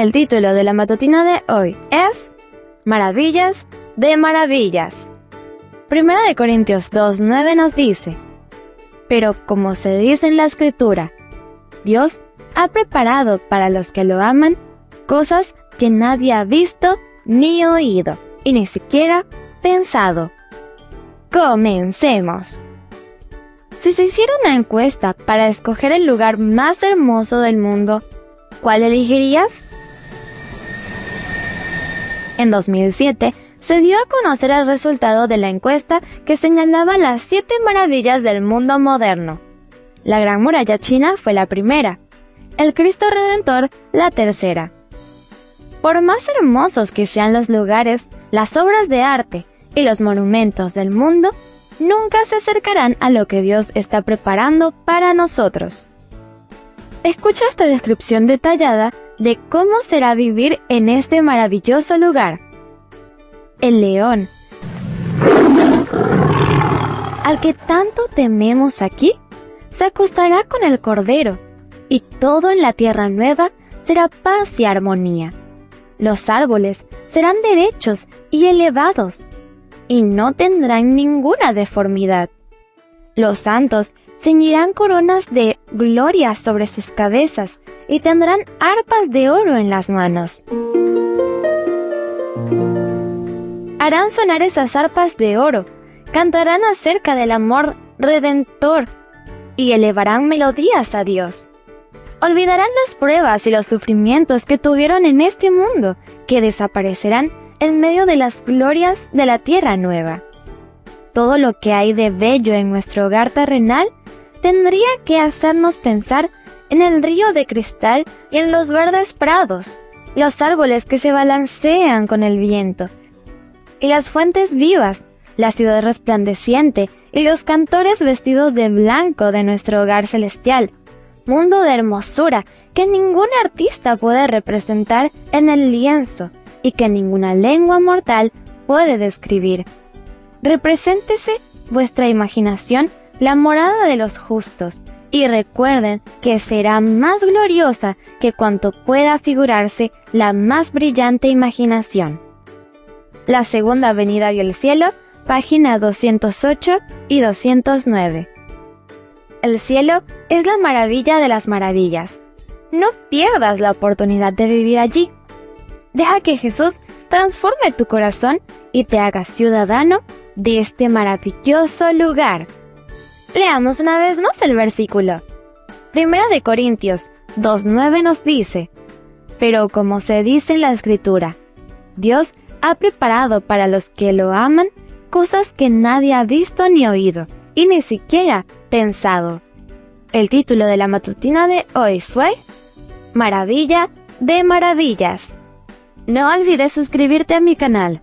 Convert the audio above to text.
El título de la matutina de hoy es Maravillas de Maravillas. Primera de Corintios 2.9 nos dice, Pero como se dice en la escritura, Dios ha preparado para los que lo aman cosas que nadie ha visto ni oído y ni siquiera pensado. Comencemos. Si se hiciera una encuesta para escoger el lugar más hermoso del mundo, ¿cuál elegirías? En 2007 se dio a conocer el resultado de la encuesta que señalaba las siete maravillas del mundo moderno. La Gran Muralla China fue la primera, el Cristo Redentor la tercera. Por más hermosos que sean los lugares, las obras de arte y los monumentos del mundo, nunca se acercarán a lo que Dios está preparando para nosotros. Escucha esta descripción detallada de cómo será vivir en este maravilloso lugar. El león, al que tanto tememos aquí, se acostará con el cordero, y todo en la tierra nueva será paz y armonía. Los árboles serán derechos y elevados, y no tendrán ninguna deformidad. Los santos ceñirán coronas de gloria sobre sus cabezas y tendrán arpas de oro en las manos. Harán sonar esas arpas de oro, cantarán acerca del amor redentor y elevarán melodías a Dios. Olvidarán las pruebas y los sufrimientos que tuvieron en este mundo, que desaparecerán en medio de las glorias de la tierra nueva. Todo lo que hay de bello en nuestro hogar terrenal tendría que hacernos pensar en el río de cristal y en los verdes prados, los árboles que se balancean con el viento, y las fuentes vivas, la ciudad resplandeciente y los cantores vestidos de blanco de nuestro hogar celestial, mundo de hermosura que ningún artista puede representar en el lienzo y que ninguna lengua mortal puede describir. Represéntese vuestra imaginación la morada de los justos, y recuerden que será más gloriosa que cuanto pueda figurarse la más brillante imaginación. La segunda venida del cielo, página 208 y 209. El cielo es la maravilla de las maravillas. No pierdas la oportunidad de vivir allí. Deja que Jesús transforme tu corazón y te haga ciudadano de este maravilloso lugar. Leamos una vez más el versículo. Primera de Corintios 2.9 nos dice, Pero como se dice en la escritura, Dios ha preparado para los que lo aman cosas que nadie ha visto ni oído, y ni siquiera pensado. El título de la matutina de hoy fue Maravilla de Maravillas. No olvides suscribirte a mi canal.